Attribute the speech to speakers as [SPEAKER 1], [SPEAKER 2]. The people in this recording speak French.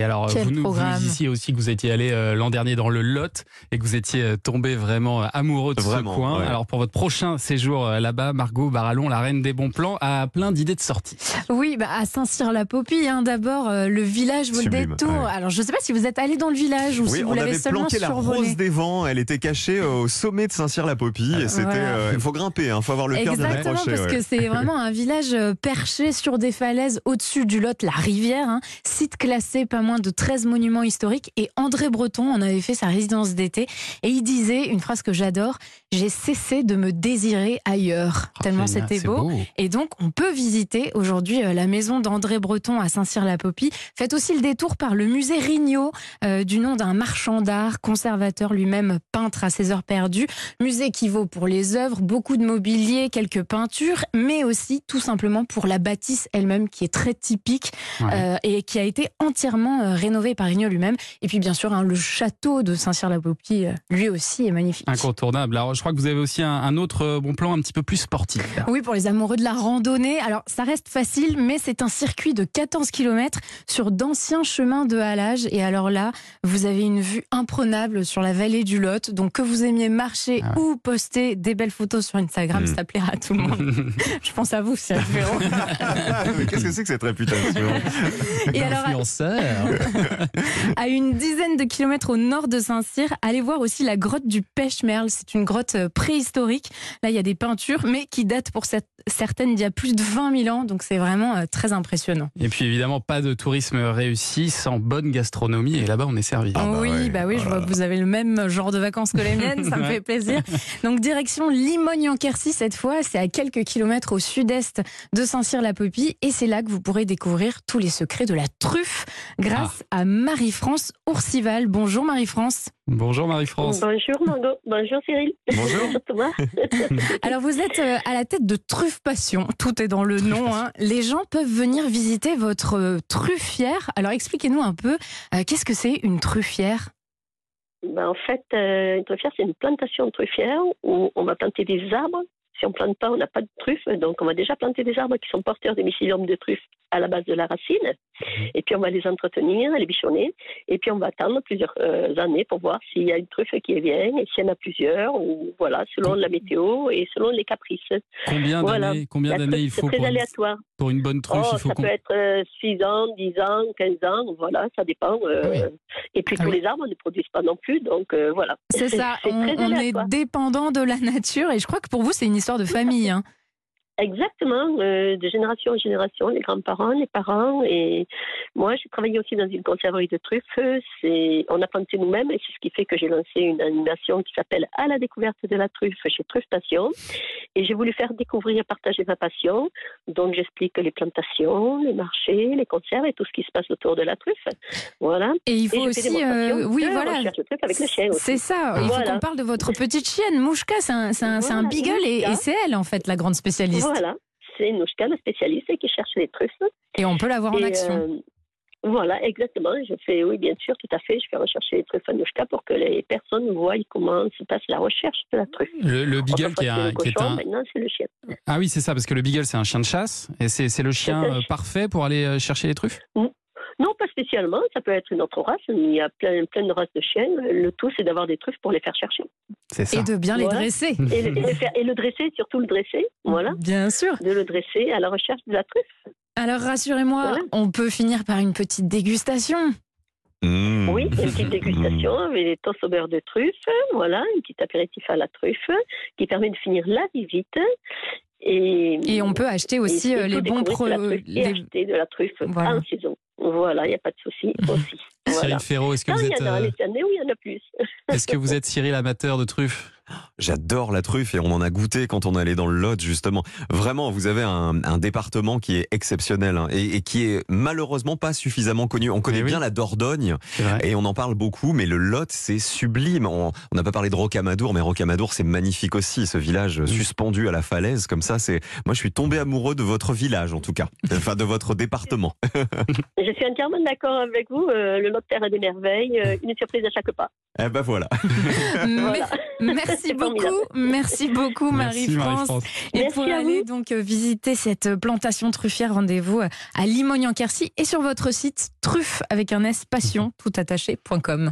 [SPEAKER 1] Et alors,
[SPEAKER 2] Quel
[SPEAKER 1] vous nous
[SPEAKER 2] programme.
[SPEAKER 1] disiez aussi que vous étiez allé euh, l'an dernier dans le Lot et que vous étiez euh, tombé vraiment euh, amoureux de
[SPEAKER 3] Vraiment,
[SPEAKER 1] ce coin.
[SPEAKER 3] ouais.
[SPEAKER 1] Alors, pour votre prochain séjour euh, là-bas, Margot Barallon, la reine des bons plans, a plein d'idées de sortie.
[SPEAKER 2] Oui, bah, à Saint-Cyr-la-Popie, hein, d'abord, euh, le village vaut le
[SPEAKER 3] Sublime,
[SPEAKER 2] détour.
[SPEAKER 3] ouais.
[SPEAKER 2] Alors, je ne sais pas si vous êtes allé dans le village ou
[SPEAKER 3] Oui,
[SPEAKER 2] si vous
[SPEAKER 3] on
[SPEAKER 2] l'avez
[SPEAKER 3] avait
[SPEAKER 2] seulement
[SPEAKER 3] planqué la rose des vents. Elle était cachée au sommet de Saint-Cyr-la-Popie. Et C'était,
[SPEAKER 2] Voilà.
[SPEAKER 3] euh, il faut grimper, il faut avoir le cœur bien
[SPEAKER 2] Exactement,
[SPEAKER 3] accroché.
[SPEAKER 2] parce
[SPEAKER 3] ouais.
[SPEAKER 2] que c'est vraiment un village perché sur des falaises au-dessus du Lot, la rivière, hein. site classé pas moins de 13 monuments historiques. Et André Breton en avait fait sa résidence d'été et il disait une phrase que j'adore J'ai cessé de me désirer ailleurs.
[SPEAKER 1] Oh,
[SPEAKER 2] Tellement c'était beau. Et donc, on peut visiter aujourd'hui euh, la maison d'André Breton à Saint-Cyr-la-Popie. Faites aussi le détour par le musée Rignot, euh, du nom d'un marchand d'art, conservateur lui-même, peintre à ses heures perdues. Musée qui vaut pour les œuvres, beaucoup de mobilier, quelques peintures, mais aussi tout simplement pour la bâtisse elle-même qui est très typique
[SPEAKER 1] Ouais.
[SPEAKER 2] euh, et qui a été entièrement euh, rénovée par Rignot lui-même. Et puis, bien sûr, hein, le château de Saint-Cyr-la-Popie, euh, lui aussi, est magnifique.
[SPEAKER 1] Incontournable. Alors, je crois que vous avez aussi un, un autre euh, bon plan un petit peu plus sportif. là.
[SPEAKER 2] Oui, pour les amoureux de la randonnée. Alors, ça reste facile, mais c'est un circuit de 14 km sur d'anciens chemins de halage. Et alors là, vous avez une vue imprenable sur la vallée du Lot. Donc, que vous aimiez marcher
[SPEAKER 1] Ah ouais.
[SPEAKER 2] ou poster des belles photos sur Instagram,
[SPEAKER 3] Mm.
[SPEAKER 2] ça plaira à tout le monde. Je pense à vous.
[SPEAKER 3] Mais Qu'est-ce que c'est que cette réputation?
[SPEAKER 2] Et alors,
[SPEAKER 1] Influenceur.
[SPEAKER 2] à une dizaine de kilomètres au nord de Saint-Cyr, allez voir aussi la grotte du Pêche-Merle. C'est une grotte euh, préhistorique. Là, il y a des peintures, mais qui datent pour cette- certaines d'il y a plus de 20 000 ans. Donc, c'est vraiment euh, très impressionnant.
[SPEAKER 1] Et puis évidemment, pas de tourisme réussi sans bonne gastronomie. Et là-bas, on est servi.
[SPEAKER 3] Ah bah
[SPEAKER 2] oui,
[SPEAKER 3] ouais.
[SPEAKER 2] bah oui, je vois que vous avez le même genre de vacances que les miennes, ça me fait plaisir. Donc direction Limogne-en-Quercy cette fois, c'est à quelques kilomètres au sud-est de Saint-Cyr-la-Popie et c'est là que vous pourrez découvrir tous les secrets de la truffe grâce
[SPEAKER 1] Ah.
[SPEAKER 2] à Marie-France Ourcival. Bonjour Marie-France.
[SPEAKER 1] Bonjour Marie-France.
[SPEAKER 4] Bonjour Margot, bonjour Cyril.
[SPEAKER 3] Bonjour.
[SPEAKER 4] Thomas.
[SPEAKER 2] Alors vous êtes euh, à la tête de Truffe Passion, tout est dans le nom. hein. Les gens peuvent venir visiter votre euh, truffière. Alors expliquez-nous un peu, euh, qu'est-ce que c'est une truffière?
[SPEAKER 4] Ben, en fait, euh, une truffière, c'est une plantation de truffière où on va planter des arbres. Si on plante pas, on n'a pas de truffes. Donc, on va déjà planter des arbres qui sont porteurs de mycélium de truffe à la base de la racine. Et puis, on va les entretenir, les bichonner. Et puis, on va attendre plusieurs euh, années pour voir s'il y a une truffe qui vient et s'il y en a plusieurs. Ou voilà, selon la météo et selon les caprices.
[SPEAKER 1] Combien
[SPEAKER 4] Voilà.
[SPEAKER 1] d'années il
[SPEAKER 4] c'est
[SPEAKER 1] faut
[SPEAKER 4] très
[SPEAKER 1] pour une,
[SPEAKER 4] aléatoire.
[SPEAKER 1] pour une bonne truffe
[SPEAKER 4] Oh,
[SPEAKER 1] Il faut
[SPEAKER 4] ça peut être euh, 6 ans, 10 ans, 15 ans, voilà, ça dépend. euh,
[SPEAKER 1] Ah oui.
[SPEAKER 4] Et puis
[SPEAKER 1] Ah
[SPEAKER 4] tous
[SPEAKER 1] oui.
[SPEAKER 4] les arbres ne produisent pas non plus, donc euh, voilà.
[SPEAKER 2] C'est ça, on, est dépendant de la nature et je crois que pour vous c'est une histoire de famille. hein.
[SPEAKER 4] Exactement, euh, de génération en génération, les grands-parents, les parents. Et moi, j'ai travaillé aussi dans une conserverie de truffes. C'est, on a planté nous-mêmes et c'est ce qui fait que j'ai lancé une animation qui s'appelle À la découverte de la truffe chez Truffe Passion. Et j'ai voulu faire découvrir et partager ma passion. Donc, j'explique les plantations, les marchés, les conserves et tout ce qui se passe autour de la truffe. Voilà.
[SPEAKER 2] Et il
[SPEAKER 4] Et
[SPEAKER 2] faut
[SPEAKER 4] fais
[SPEAKER 2] aussi, euh, oui voilà, c'est ça. Il faut
[SPEAKER 4] Voilà.
[SPEAKER 2] qu'on parle de votre petite chienne Mouchka, c'est un, un- c'est un
[SPEAKER 4] Voilà,
[SPEAKER 2] beagle et, et c'est elle en fait la grande spécialiste.
[SPEAKER 4] Voilà. C'est Nouchka, la spécialiste qui cherche les truffes.
[SPEAKER 2] Et on peut la voir en action.
[SPEAKER 4] euh, voilà, exactement. Je fais, oui, bien sûr, tout à fait. Je fais rechercher les truffes à Nouchka pour que les personnes voient comment se passe la recherche de la truffe.
[SPEAKER 1] Le, le beagle qui est, un, qui est
[SPEAKER 4] Maintenant, c'est le chien.
[SPEAKER 1] Ah oui, c'est ça, parce que le beagle, c'est un chien de chasse. Et c'est c'est le chien euh, parfait pour aller euh, chercher les truffes
[SPEAKER 4] Non, pas spécialement. Ça peut être une autre race. Il y a plein, plein de races de chiens. Le tout, c'est d'avoir des truffes pour les faire chercher.
[SPEAKER 1] C'est ça.
[SPEAKER 2] Et de bien les dresser.
[SPEAKER 4] Et le, et le faire- et le dresser, surtout le dresser. Voilà.
[SPEAKER 2] Bien sûr.
[SPEAKER 4] De le dresser à la recherche de la truffe.
[SPEAKER 2] Alors rassurez-moi,
[SPEAKER 4] Voilà.
[SPEAKER 2] on peut finir par une petite dégustation.
[SPEAKER 3] Mmh.
[SPEAKER 4] Oui, une petite dégustation avec des toasts au beurre de truffe, voilà, un petit apéritif à la truffe qui permet de finir la visite. Et,
[SPEAKER 2] Et on peut acheter aussi
[SPEAKER 4] et
[SPEAKER 2] euh, les bons
[SPEAKER 4] découvrir
[SPEAKER 2] pro-
[SPEAKER 4] de la truffe et
[SPEAKER 2] les-
[SPEAKER 4] acheter de la truffe
[SPEAKER 2] Voilà.
[SPEAKER 4] en saison. Voilà, il n'y a pas de souci aussi. Voilà.
[SPEAKER 1] Cyril Ferraud, est-ce que,
[SPEAKER 4] Quand
[SPEAKER 1] vous
[SPEAKER 4] il y
[SPEAKER 1] êtes,
[SPEAKER 4] en a
[SPEAKER 1] euh,
[SPEAKER 4] les années où il y en a plus.
[SPEAKER 1] Est-ce que vous êtes Cyril amateur de truffes
[SPEAKER 3] J'adore la truffe et on en a goûté quand on allait dans le Lot justement. Vraiment, vous avez un, un département qui est exceptionnel hein, et, et qui est malheureusement pas suffisamment connu. On connaît
[SPEAKER 1] Eh oui.
[SPEAKER 3] bien la Dordogne et on en parle beaucoup, mais le Lot c'est sublime. On n'a pas parlé de Rocamadour, mais Rocamadour c'est magnifique aussi, ce village suspendu à la falaise comme ça. C'est moi je suis tombé amoureux de votre village en tout cas, enfin de votre département.
[SPEAKER 4] Je suis entièrement d'accord avec vous. euh, le lot terre a des merveilles, euh, une surprise à chaque pas.
[SPEAKER 3] Eh ben
[SPEAKER 4] voilà.
[SPEAKER 2] Merci Merci beaucoup, merci beaucoup Marie-France. et pour aller donc euh, visiter cette plantation truffière, rendez-vous à Limogne en Quercy et sur votre site truffe avec un s passion tout attaché.com.